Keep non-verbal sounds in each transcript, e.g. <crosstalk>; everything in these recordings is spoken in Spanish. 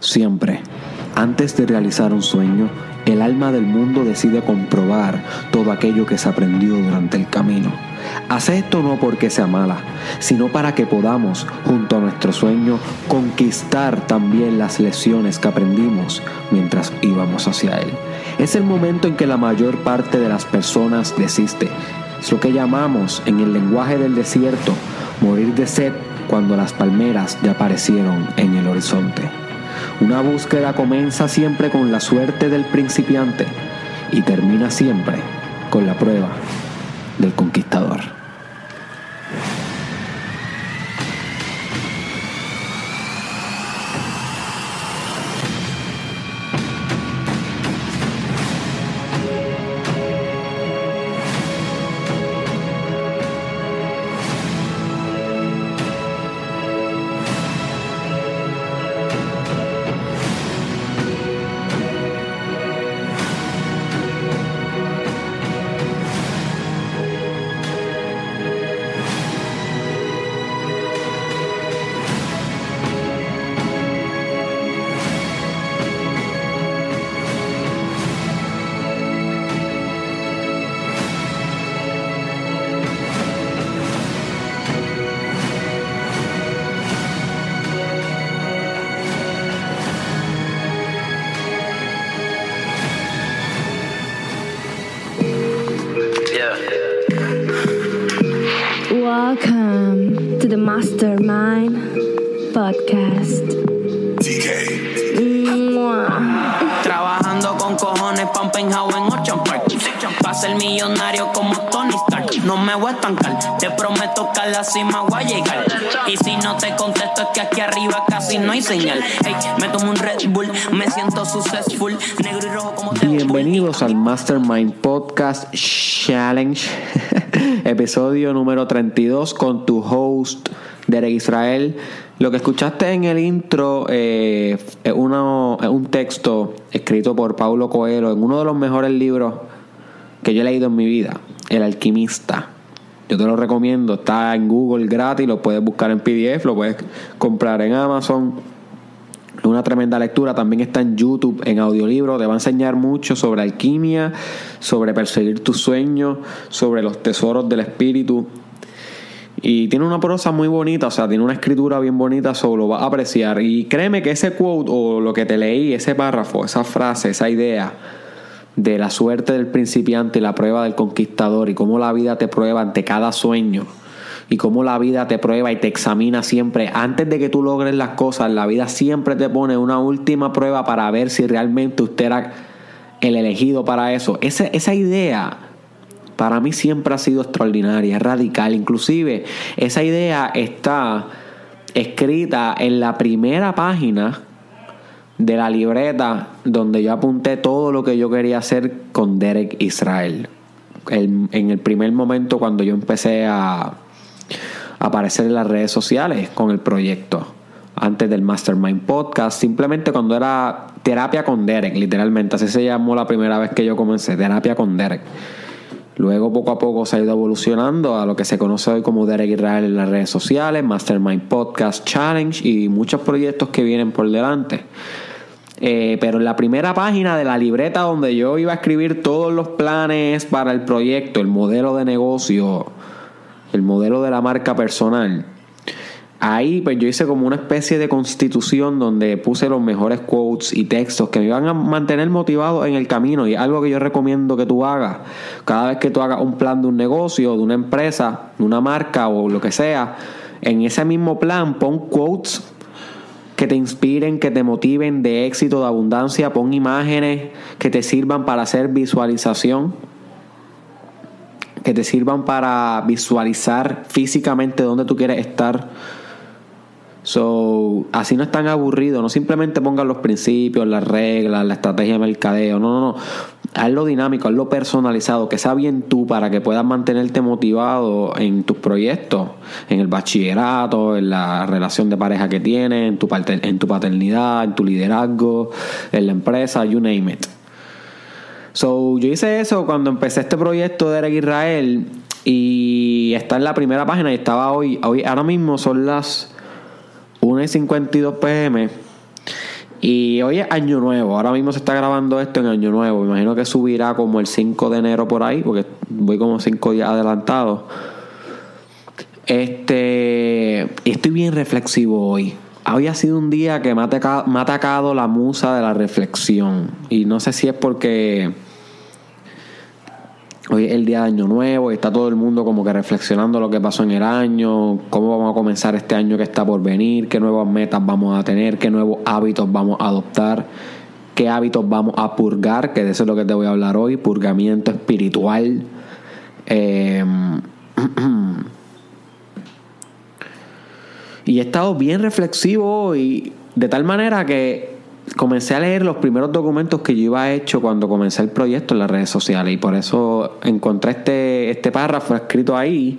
Siempre, antes de realizar un sueño, el alma del mundo decide comprobar todo aquello que se aprendió durante el camino. Hace esto no porque sea mala, sino para que podamos, junto a nuestro sueño, conquistar también las lecciones que aprendimos mientras íbamos hacia él. Es el momento en que la mayor parte de las personas desiste. Es lo que llamamos en el lenguaje del desierto morir de sed cuando las palmeras ya aparecieron en el horizonte. Una búsqueda comienza siempre con la suerte del principiante y termina siempre con la prueba del conquistador. The Mastermind Podcast. Trabajando con cojones un penthouse en Ocean Park Pa' ser millonario como Tony Stark. No me voy a estancar, te prometo que a la cima voy a llegar. Y si no te contesto es que aquí arriba casi no hay señal. Hey, me tomo un Red Bull, me siento successful. Negro y rojo como Deadpool. Bienvenidos al Mastermind Podcast Challenge, <laughs> episodio número 32 con tu host Derek Israel. Lo que escuchaste en el intro eh, es, uno- es un texto escrito por Paulo Coelho en uno de los mejores libros que yo he leído en mi vida, El Alquimista. Yo te lo recomiendo, está en Google gratis, lo puedes buscar en PDF, lo puedes comprar en Amazon. Una tremenda lectura. También está en YouTube, en audiolibro. Te va a enseñar mucho sobre alquimia, sobre perseguir tus sueños, sobre los tesoros del espíritu. Y tiene una prosa muy bonita, o sea, tiene una escritura bien bonita, solo lo vas a apreciar. Y créeme que ese quote o lo que te leí, ese párrafo, esa frase, esa idea de la suerte del principiante y la prueba del conquistador y cómo la vida te prueba ante cada sueño y cómo la vida te prueba y te examina siempre. Antes de que tú logres las cosas, la vida siempre te pone una última prueba para ver si realmente usted era el elegido para eso. Esa, esa idea para mí siempre ha sido extraordinaria, radical. Inclusive esa idea está escrita en la primera página de la libreta donde yo apunté todo lo que yo quería hacer con Derek Israel. El- en el primer momento cuando yo empecé a aparecer en las redes sociales con el proyecto. Antes del Mastermind Podcast, simplemente cuando era terapia con Derek, literalmente, así se llamó la primera vez que yo comencé, terapia con Derek. Luego poco a poco se ha ido evolucionando a lo que se conoce hoy como Derek Israel en las redes sociales, Mastermind Podcast Challenge y muchos proyectos que vienen por delante. Eh, pero en la primera página de la libreta donde yo iba a escribir todos los planes para el proyecto, el modelo de negocio, el modelo de la marca personal, ahí pues yo hice como una especie de constitución donde puse los mejores quotes y textos que me iban a mantener motivado en el camino y algo que yo recomiendo que tú hagas. Cada vez que tú hagas un plan de un negocio, de una empresa, de una marca o lo que sea, en ese mismo plan pon quotes que te inspiren, que te motiven de éxito, de abundancia, pon imágenes que te sirvan para hacer visualización, que te sirvan para visualizar físicamente dónde tú quieres estar. So, así no es tan aburrido, no simplemente pongas los principios, las reglas, la estrategia de mercadeo, no, no, no. Hazlo dinámico, hazlo personalizado, que sea bien tú para que puedas mantenerte motivado en tus proyectos, en el bachillerato, en la relación de pareja que tienes, en tu paternidad, en tu liderazgo, en la empresa, you name it. So, yo hice eso cuando empecé este proyecto de Eric Israel y está en la primera página y estaba hoy, hoy ahora mismo son las 1 y 52 pm Y hoy es Año Nuevo. Ahora mismo se está grabando esto en Año Nuevo. Imagino que subirá como el 5 de enero por ahí, porque voy como 5 días adelantado. Este. Estoy bien reflexivo hoy. Hoy ha sido un día que me ha, atacado, la musa de la reflexión. Y no sé si es porque Hoy es el día de Año Nuevo y está todo el mundo como que reflexionando lo que pasó en el año, cómo vamos a comenzar este año que está por venir, qué nuevas metas vamos a tener, qué nuevos hábitos vamos a adoptar, qué hábitos vamos a purgar, que de eso es lo que te voy a hablar hoy, purgamiento espiritual. Eh, <clears throat> y he estado bien reflexivo y de tal manera que comencé a leer los primeros documentos que yo iba hecho cuando comencé el proyecto en las redes sociales y por eso encontré este, este párrafo escrito ahí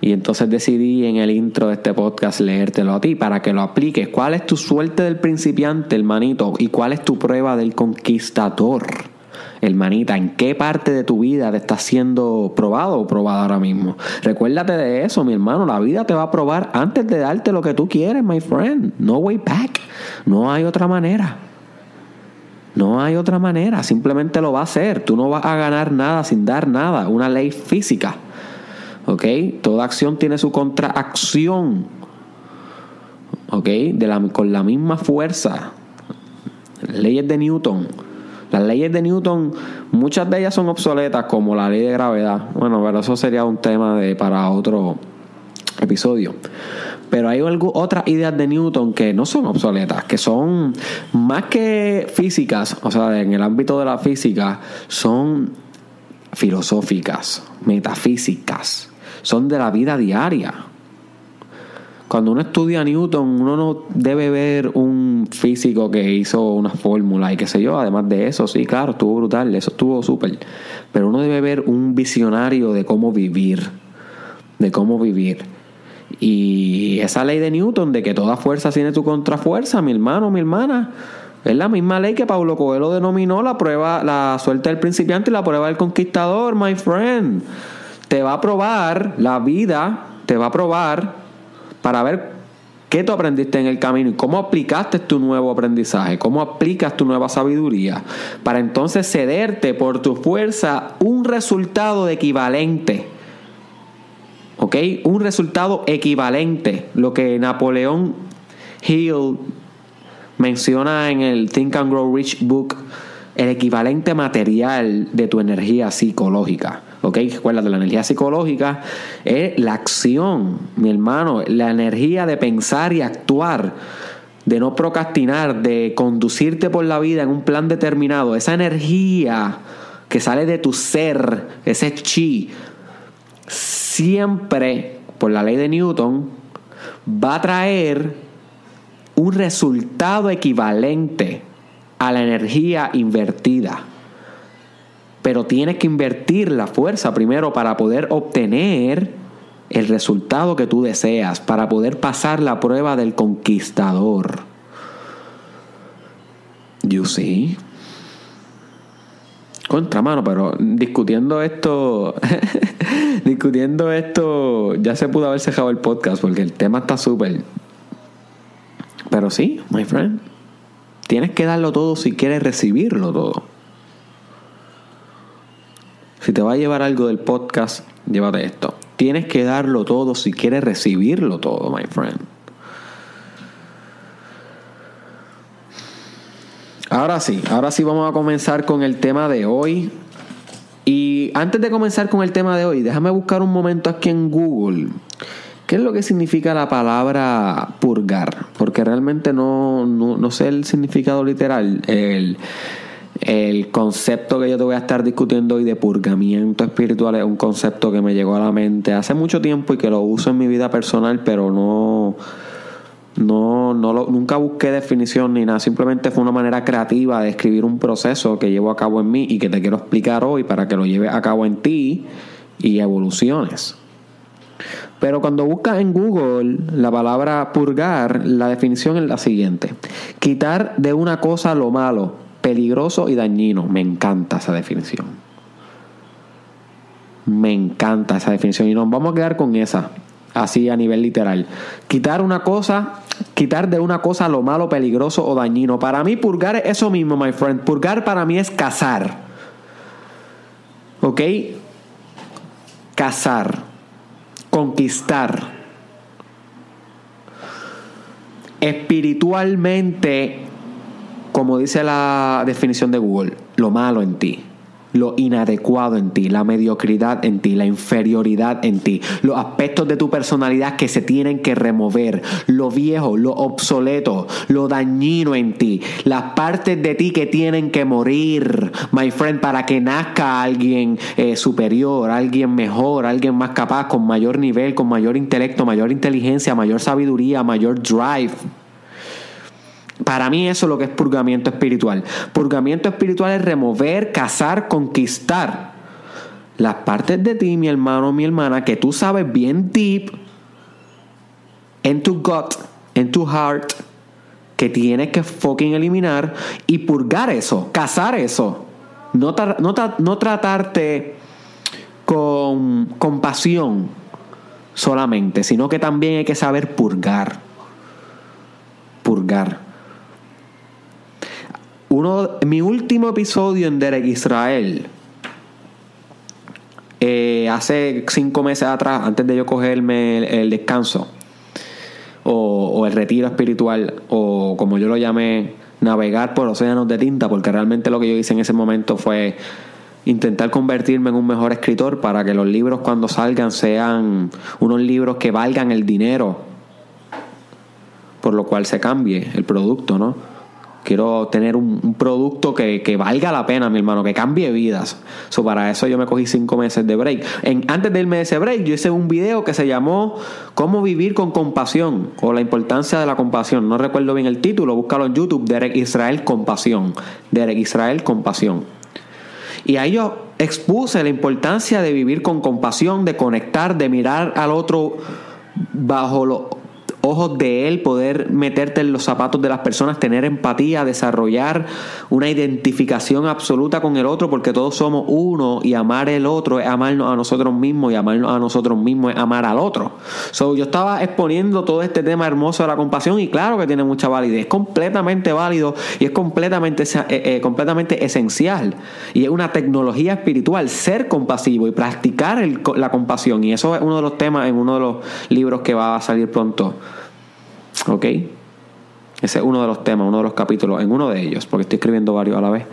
y entonces decidí en el intro de este podcast leértelo a ti para que lo apliques. ¿Cuál es tu suerte del principiante, hermanito? ¿Y cuál es tu prueba del conquistador? Hermanita, ¿en qué parte de tu vida te está siendo probado o probada ahora mismo? Recuérdate de eso, mi hermano. La vida te va a probar antes de darte lo que tú quieres, my friend. No way back. No hay otra manera. No hay otra manera, simplemente lo va a hacer. Tú no vas a ganar nada sin dar nada, una ley física. ¿Ok? Toda acción tiene su contraacción. ¿Ok? Con la misma fuerza. Leyes de Newton. Las leyes de Newton, muchas de ellas son obsoletas, como la ley de gravedad. Bueno, pero eso sería un tema de, para otro episodio. Pero hay algo, otras ideas de Newton que no son obsoletas, que son más que físicas, o sea, en el ámbito de la física, son filosóficas, metafísicas, son de la vida diaria. Cuando uno estudia a Newton, uno no debe ver un físico que hizo una fórmula y qué sé yo. Además de eso, sí, claro, estuvo brutal, eso estuvo súper. Pero uno debe ver un visionario de cómo vivir, de cómo vivir. Y esa ley de Newton de que toda fuerza tiene su contrafuerza, mi hermano, mi hermana, es la misma ley que Pablo Coelho denominó la prueba, la suerte del principiante y la prueba del conquistador, my friend. Te va a probar la vida, te va a probar para ver qué tú aprendiste en el camino y cómo aplicaste tu nuevo aprendizaje, cómo aplicas tu nueva sabiduría, para entonces cederte por tu fuerza un resultado equivalente ¿ok? Un resultado equivalente, lo que Napoleón Hill menciona en el Think and Grow Rich book, el equivalente material de tu energía psicológica. ¿Ok? Recuerda, la energía psicológica es la acción, mi hermano, la energía de pensar y actuar, de no procrastinar, de conducirte por la vida en un plan determinado. Esa energía que sale de tu ser, ese chi, siempre, por la ley de Newton, va a traer un resultado equivalente a la energía invertida. Pero tienes que invertir la fuerza primero para poder obtener el resultado que tú deseas, para poder pasar la prueba del conquistador. You see? Contramano, pero discutiendo esto, <laughs> discutiendo esto, ya se pudo haber cejado el podcast porque el tema está súper. Pero sí, my friend, tienes que darlo todo si quieres recibirlo todo. Si te va a llevar algo del podcast, llévate esto. Tienes que darlo todo si quieres recibirlo todo, my friend. Ahora sí, ahora sí vamos a comenzar con el tema de hoy. Y antes de comenzar con el tema de hoy, déjame buscar un momento aquí en Google. ¿Qué es lo que significa la palabra purgar? Porque realmente no, no, sé el significado literal. El, el concepto que yo te voy a estar discutiendo hoy de purgamiento espiritual es un concepto que me llegó a la mente hace mucho tiempo y que lo uso en mi vida personal, pero no no, no lo, nunca busqué definición ni nada, simplemente fue una manera creativa de escribir un proceso que llevo a cabo en mí y que te quiero explicar hoy para que lo lleves a cabo en ti y evoluciones. Pero cuando buscas en Google la palabra purgar, la definición es la siguiente. Quitar de una cosa lo malo, peligroso y dañino. Me encanta esa definición. Me encanta esa definición y nos vamos a quedar con esa así a nivel literal. Quitar una cosa, quitar de una cosa lo malo, peligroso o dañino. Para mí purgar es eso mismo, my friend. Purgar para mí es cazar. ¿Ok? Cazar. Conquistar. Espiritualmente, como dice la definición de Google, lo malo en ti lo inadecuado en ti, la mediocridad en ti, la inferioridad en ti, los aspectos de tu personalidad que se tienen que remover, lo viejo, lo obsoleto, lo dañino en ti, las partes de ti que tienen que morir, my friend, para que nazca alguien eh, superior, alguien mejor, alguien más capaz, con mayor nivel, con mayor intelecto, mayor inteligencia, mayor sabiduría, mayor drive. Para mí eso es lo que es purgamiento espiritual. Purgamiento espiritual es remover, cazar, conquistar las partes de ti, mi hermano, mi hermana, que tú sabes bien deep, en tu gut, en tu heart, que tienes que fucking eliminar y purgar eso, cazar eso. No, no, no tratarte con compasión solamente, sino que también hay que saber purgar. Purgar uno, mi último episodio en Derek Israel, eh, hace cinco meses atrás, antes de yo cogerme el, descanso, o, el retiro espiritual, o como yo lo llamé, navegar por océanos de tinta, porque realmente lo que yo hice en ese momento fue intentar convertirme en un mejor escritor para que los libros cuando salgan sean unos libros que valgan el dinero, por lo cual se cambie el producto, ¿no? Quiero tener un, producto que, valga la pena, mi hermano, que cambie vidas. So, para eso yo me cogí cinco meses de break. En, antes de irme de ese break, yo hice un video que se llamó Cómo vivir con compasión o la importancia de la compasión. No recuerdo bien el título, búscalo en YouTube, Derek Israel Compasión. Derek Israel Compasión. Y ahí yo expuse la importancia de vivir con compasión, de conectar, de mirar al otro bajo lo, ojos de Él, poder meterte en los zapatos de las personas, tener empatía, desarrollar una identificación absoluta con el otro, porque todos somos uno y amar el otro es amarnos a nosotros mismos y amarnos a nosotros mismos es amar al otro. So, yo estaba exponiendo todo este tema hermoso de la compasión y claro que tiene mucha validez, es completamente válido y es completamente, eh, eh, completamente esencial y es una tecnología espiritual ser compasivo y practicar la compasión y eso es uno de los temas en uno de los libros que va a salir pronto. ¿Ok? Ese es uno de los temas, uno de los capítulos, en uno de ellos, porque estoy escribiendo varios a la vez.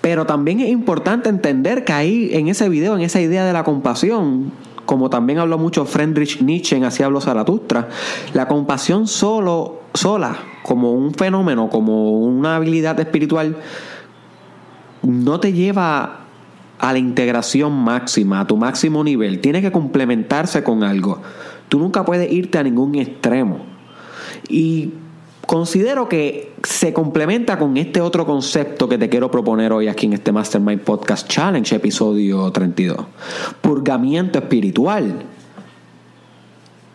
pero también es importante entender que ahí, en ese video, en esa idea de la compasión, como también habló mucho Friedrich Nietzsche en Así habló Zaratustra, la compasión solo, sola, como un fenómeno, como una habilidad espiritual, no te lleva a la integración máxima, a tu máximo nivel. Tiene que complementarse con algo. Tú nunca puedes irte a ningún extremo. Y considero que se complementa con este otro concepto que te quiero proponer hoy aquí en este Mastermind Podcast Challenge, episodio 32. Purgamiento espiritual.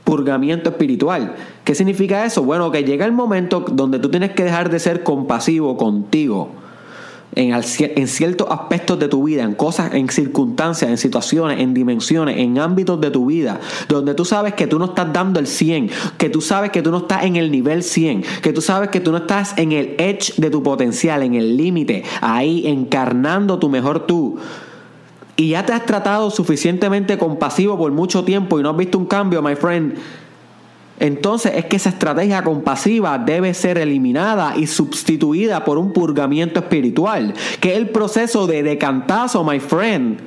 Purgamiento espiritual. ¿Qué significa eso? Bueno, que llega el momento donde tú tienes que dejar de ser compasivo contigo en, ciertos aspectos de tu vida, en cosas, en circunstancias, en situaciones, en dimensiones, en ámbitos de tu vida, donde tú sabes que tú no estás dando el 100, que tú sabes que tú no estás en el nivel 100, que tú sabes que tú no estás en el edge de tu potencial, en el límite, ahí encarnando tu mejor tú. Y ya te has tratado suficientemente compasivo por mucho tiempo y no has visto un cambio, my friend entonces es que esa estrategia compasiva debe ser eliminada y sustituida por un purgamiento espiritual, que es el proceso de decantazo, my friend.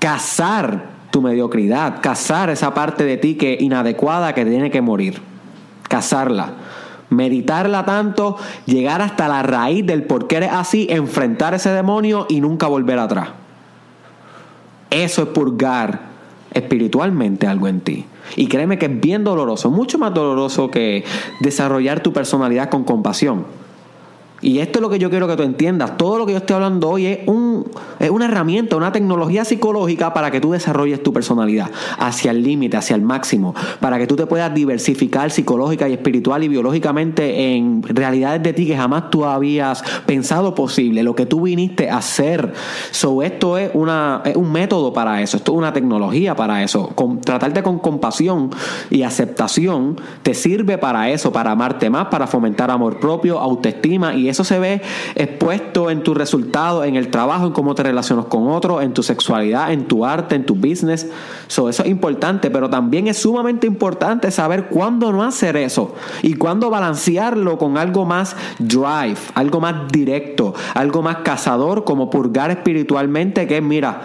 Cazar tu mediocridad, cazar esa parte de ti que inadecuada que tiene que morir. Cazarla. Meditarla tanto, llegar hasta la raíz del por qué eres así, enfrentar ese demonio y nunca volver atrás. Eso es purgar espiritualmente algo en ti. Y créeme que es bien doloroso, mucho más doloroso que desarrollar tu personalidad con compasión. Y esto es lo que yo quiero que tú entiendas. Todo lo que yo estoy hablando hoy es un es una herramienta, una tecnología psicológica para que tú desarrolles tu personalidad hacia el límite, hacia el máximo, para que tú te puedas diversificar psicológica y espiritual y biológicamente en realidades de ti que jamás tú habías pensado posible, lo que tú viniste a hacer. So, esto es, una, es un método para eso, esto es una tecnología para eso. Tratarte con compasión y aceptación te sirve para eso, para amarte más, para fomentar amor propio, autoestima y eso se ve expuesto en tus resultados, en el trabajo, en cómo te relacionas con otros, en tu sexualidad, en tu arte, en tu business. So, eso es importante, pero también es sumamente importante saber cuándo no hacer eso y cuándo balancearlo con algo más drive, algo más directo, algo más cazador, como purgar espiritualmente, que mira,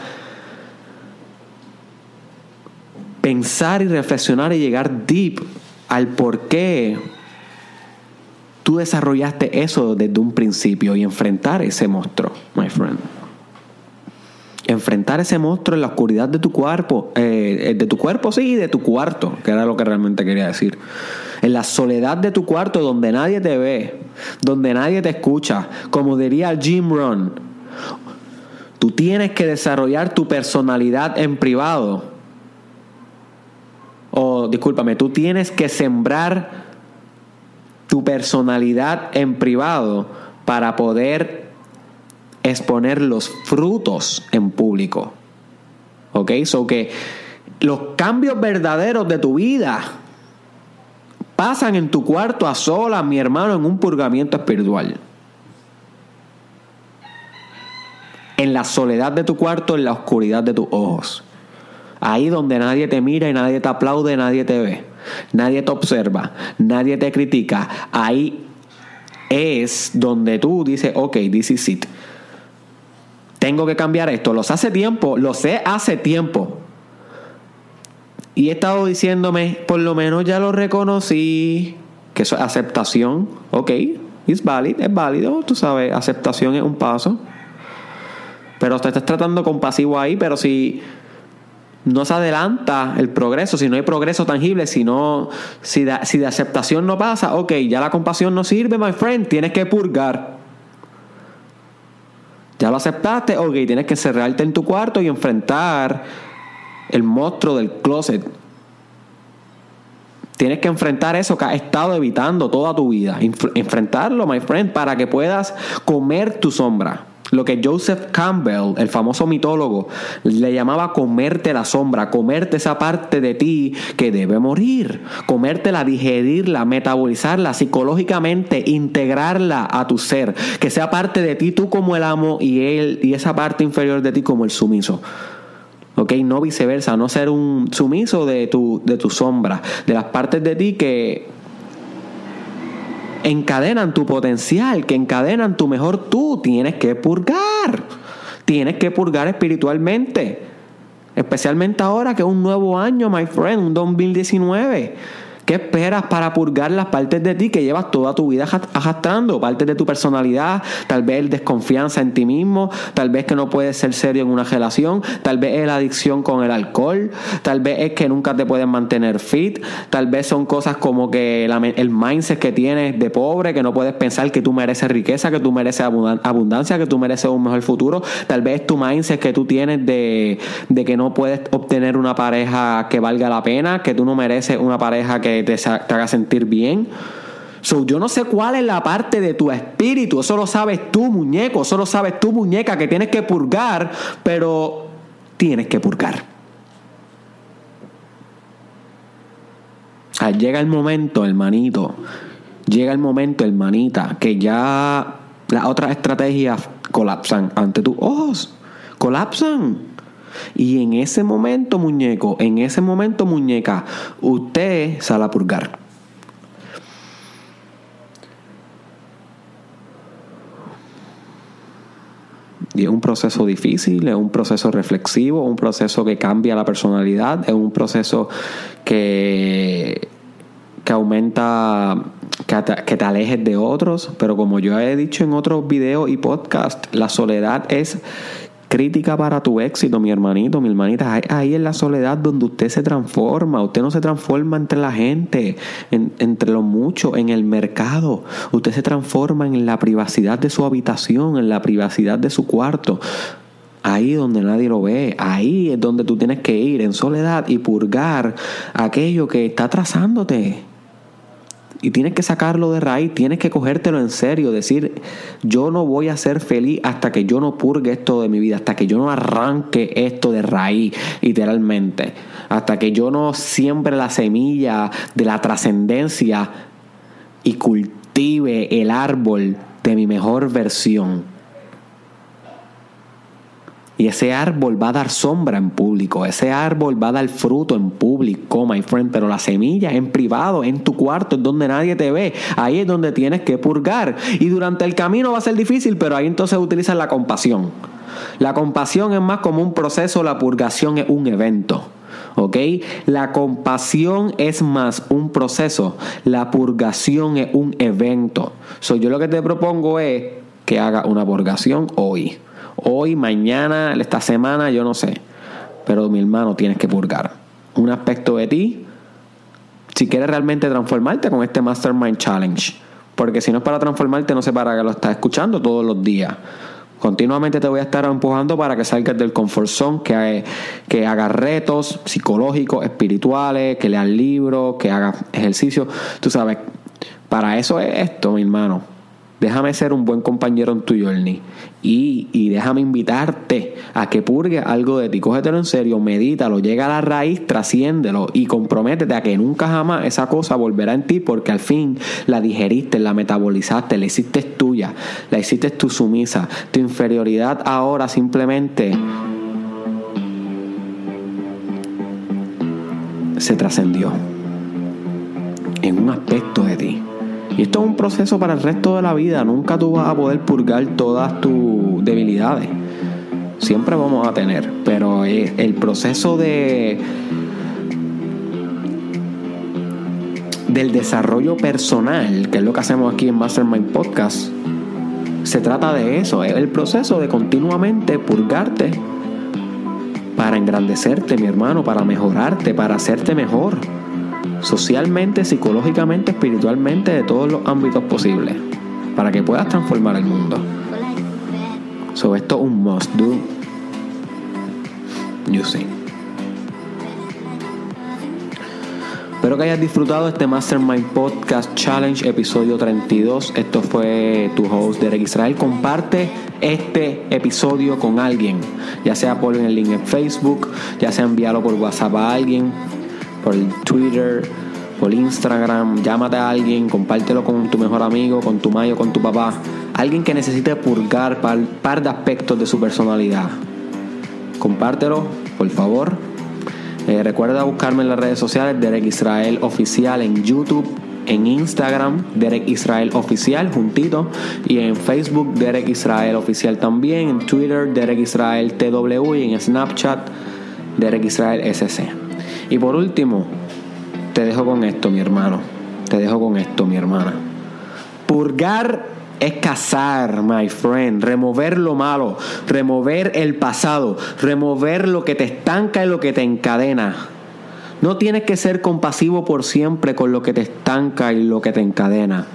pensar y reflexionar y llegar deep al por qué tú desarrollaste eso desde un principio y enfrentar ese monstruo, my friend. Enfrentar ese monstruo en la oscuridad de tu cuerpo, eh, de tu cuerpo sí, y de tu cuarto, que era lo que realmente quería decir. En la soledad de tu cuarto donde nadie te ve, donde nadie te escucha, como diría Jim Rohn, tú tienes que desarrollar tu personalidad en privado. O discúlpame, tú tienes que sembrar tu personalidad en privado para poder exponer los frutos en público. ¿Ok? So que los cambios verdaderos de tu vida pasan en tu cuarto a solas, mi hermano, en un purgamiento espiritual. En la soledad de tu cuarto, en la oscuridad de tus ojos. Ahí donde nadie te mira y nadie te aplaude, nadie te ve. Nadie te observa, nadie te critica. Ahí es donde tú dices, ok, this is it. Tengo que cambiar esto. Lo sé hace tiempo, lo sé hace tiempo. Y he estado diciéndome, por lo menos ya lo reconocí, que eso es aceptación. Ok, es válido, es válido, tú sabes, aceptación es un paso. Pero te estás tratando compasivo ahí, pero si no se adelanta el progreso, si no hay progreso tangible, si, no, si, de, si de aceptación no pasa, ok, ya la compasión no sirve, my friend, tienes que purgar. Ya lo aceptaste, ok, tienes que cerrarte en tu cuarto y enfrentar el monstruo del closet. Tienes que enfrentar eso que has estado evitando toda tu vida. Enfrentarlo, my friend, para que puedas comer tu sombra. Lo que Joseph Campbell, el famoso mitólogo, le llamaba comerte la sombra, comerte esa parte de ti que debe morir, comértela, digerirla, metabolizarla psicológicamente, integrarla a tu ser, que sea parte de ti tú como el amo y él y esa parte inferior de ti como el sumiso. ¿ok? No viceversa, no ser un sumiso de tu, de tu sombra, de las partes de ti que encadenan tu potencial, que encadenan tu mejor tú. Tienes que purgar. Tienes que purgar espiritualmente. Especialmente ahora que es un nuevo año, my friend, un 2019. ¿Qué esperas para purgar las partes de ti que llevas toda tu vida arrastrando? Partes de tu personalidad, tal vez desconfianza en ti mismo, tal vez que no puedes ser serio en una relación, tal vez es la adicción con el alcohol, tal vez es que nunca te puedes mantener fit, tal vez son cosas como que el mindset que tienes de pobre, que no puedes pensar que tú mereces riqueza, que tú mereces abundancia, que tú mereces un mejor futuro, tal vez es tu mindset que tú tienes de que no puedes obtener una pareja que valga la pena, que tú no mereces una pareja que te, haga sentir bien. So, yo no sé cuál es la parte de tu espíritu, eso lo sabes tú, muñeco, eso lo sabes tú, muñeca, que tienes que purgar, pero tienes que purgar. Ah, llega el momento, hermanito, llega el momento, hermanita, que ya las otras estrategias colapsan ante tus ojos, colapsan. Y en ese momento, muñeco, en ese momento, muñeca, usted sale a purgar. Y es un proceso difícil, es un proceso reflexivo, un proceso que cambia la personalidad, es un proceso que, que aumenta, que te, que te alejes de otros, pero como yo he dicho en otros videos y podcasts, la soledad es crítica para tu éxito, mi hermanito, mi hermanita. Ahí en la soledad donde usted se transforma. Usted no se transforma entre la gente, entre los muchos, en el mercado. Usted se transforma en la privacidad de su habitación, en la privacidad de su cuarto. Ahí donde nadie lo ve, ahí es donde tú tienes que ir en soledad y purgar aquello que está atrasándote. Y tienes que sacarlo de raíz, tienes que cogértelo en serio, decir, yo no voy a ser feliz hasta que yo no purgue esto de mi vida, hasta que yo no arranque esto de raíz, literalmente, hasta que yo no siembre la semilla de la trascendencia y cultive el árbol de mi mejor versión. Y ese árbol va a dar sombra en público, ese árbol va a dar fruto en público, my friend, pero la semilla en privado, en tu cuarto, es donde nadie te ve, ahí es donde tienes que purgar. Y durante el camino va a ser difícil, pero ahí entonces utilizas la compasión. La compasión es más como un proceso, la purgación es un evento. ¿Ok? La compasión es más un proceso, la purgación es un evento. So, yo lo que te propongo es que haga una purgación hoy. Hoy, mañana, esta semana, yo no sé. Pero mi hermano, tienes que purgar un aspecto de ti si quieres realmente transformarte con este Mastermind Challenge. Porque si no es para transformarte, no sé para qué lo estás escuchando todos los días. Continuamente te voy a estar empujando para que salgas del comfort zone, que, que hagas retos psicológicos, espirituales, que leas libros, que hagas ejercicio. Tú sabes, para eso es esto, mi hermano. Déjame ser un buen compañero en tu journey. Y, y déjame invitarte a que purgue algo de ti. Cógetelo en serio, medítalo, llega a la raíz, trasciéndelo y comprométete a que nunca jamás esa cosa volverá en ti porque al fin la digeriste, la metabolizaste, la hiciste tuya, la hiciste tu sumisa. Tu inferioridad ahora simplemente se trascendió en un aspecto de ti. Y esto es un proceso para el resto de la vida. Nunca tú vas a poder purgar todas tus debilidades. Siempre vamos a tener. Pero el proceso de del desarrollo personal, que es lo que hacemos aquí en Mastermind Podcast, se trata de eso, es el proceso de continuamente purgarte para engrandecerte, mi hermano, para mejorarte, para hacerte mejor socialmente, psicológicamente, espiritualmente, de todos los ámbitos posibles, para que puedas transformar el mundo. So, esto es un must do. You see. Espero que hayas disfrutado este Mastermind Podcast Challenge, episodio 32. Esto fue tu host, Derek Israel. Comparte este episodio con alguien, ya sea por el link en Facebook, ya sea enviarlo por WhatsApp a alguien, por Twitter, por Instagram, llámate a alguien, compártelo con tu mejor amigo, con tu mayo, con tu papá. Alguien que necesite purgar par, par de aspectos de su personalidad. Compártelo, por favor. Eh, recuerda buscarme en las redes sociales, Derek Israel Oficial en YouTube, en Instagram, Derek Israel Oficial, juntito, y en Facebook, Derek Israel Oficial también, en Twitter, Derek Israel TW, y en Snapchat, Derek Israel SC. Y por último, te dejo con esto, mi hermano. Te dejo con esto, mi hermana. Purgar es cazar, my friend. Remover lo malo, remover el pasado, remover lo que te estanca y lo que te encadena. No tienes que ser compasivo por siempre con lo que te estanca y lo que te encadena.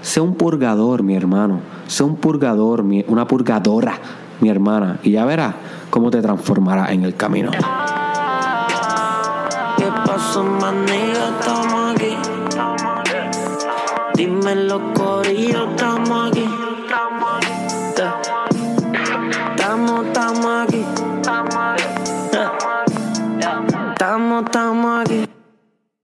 Sé un purgador, mi hermano. Sé un purgador, una purgadora, mi hermana. Y ya verás cómo te transformará en el camino. ¿Qué pasó, manilla? Estamos aquí. Dime los corillos, estamos.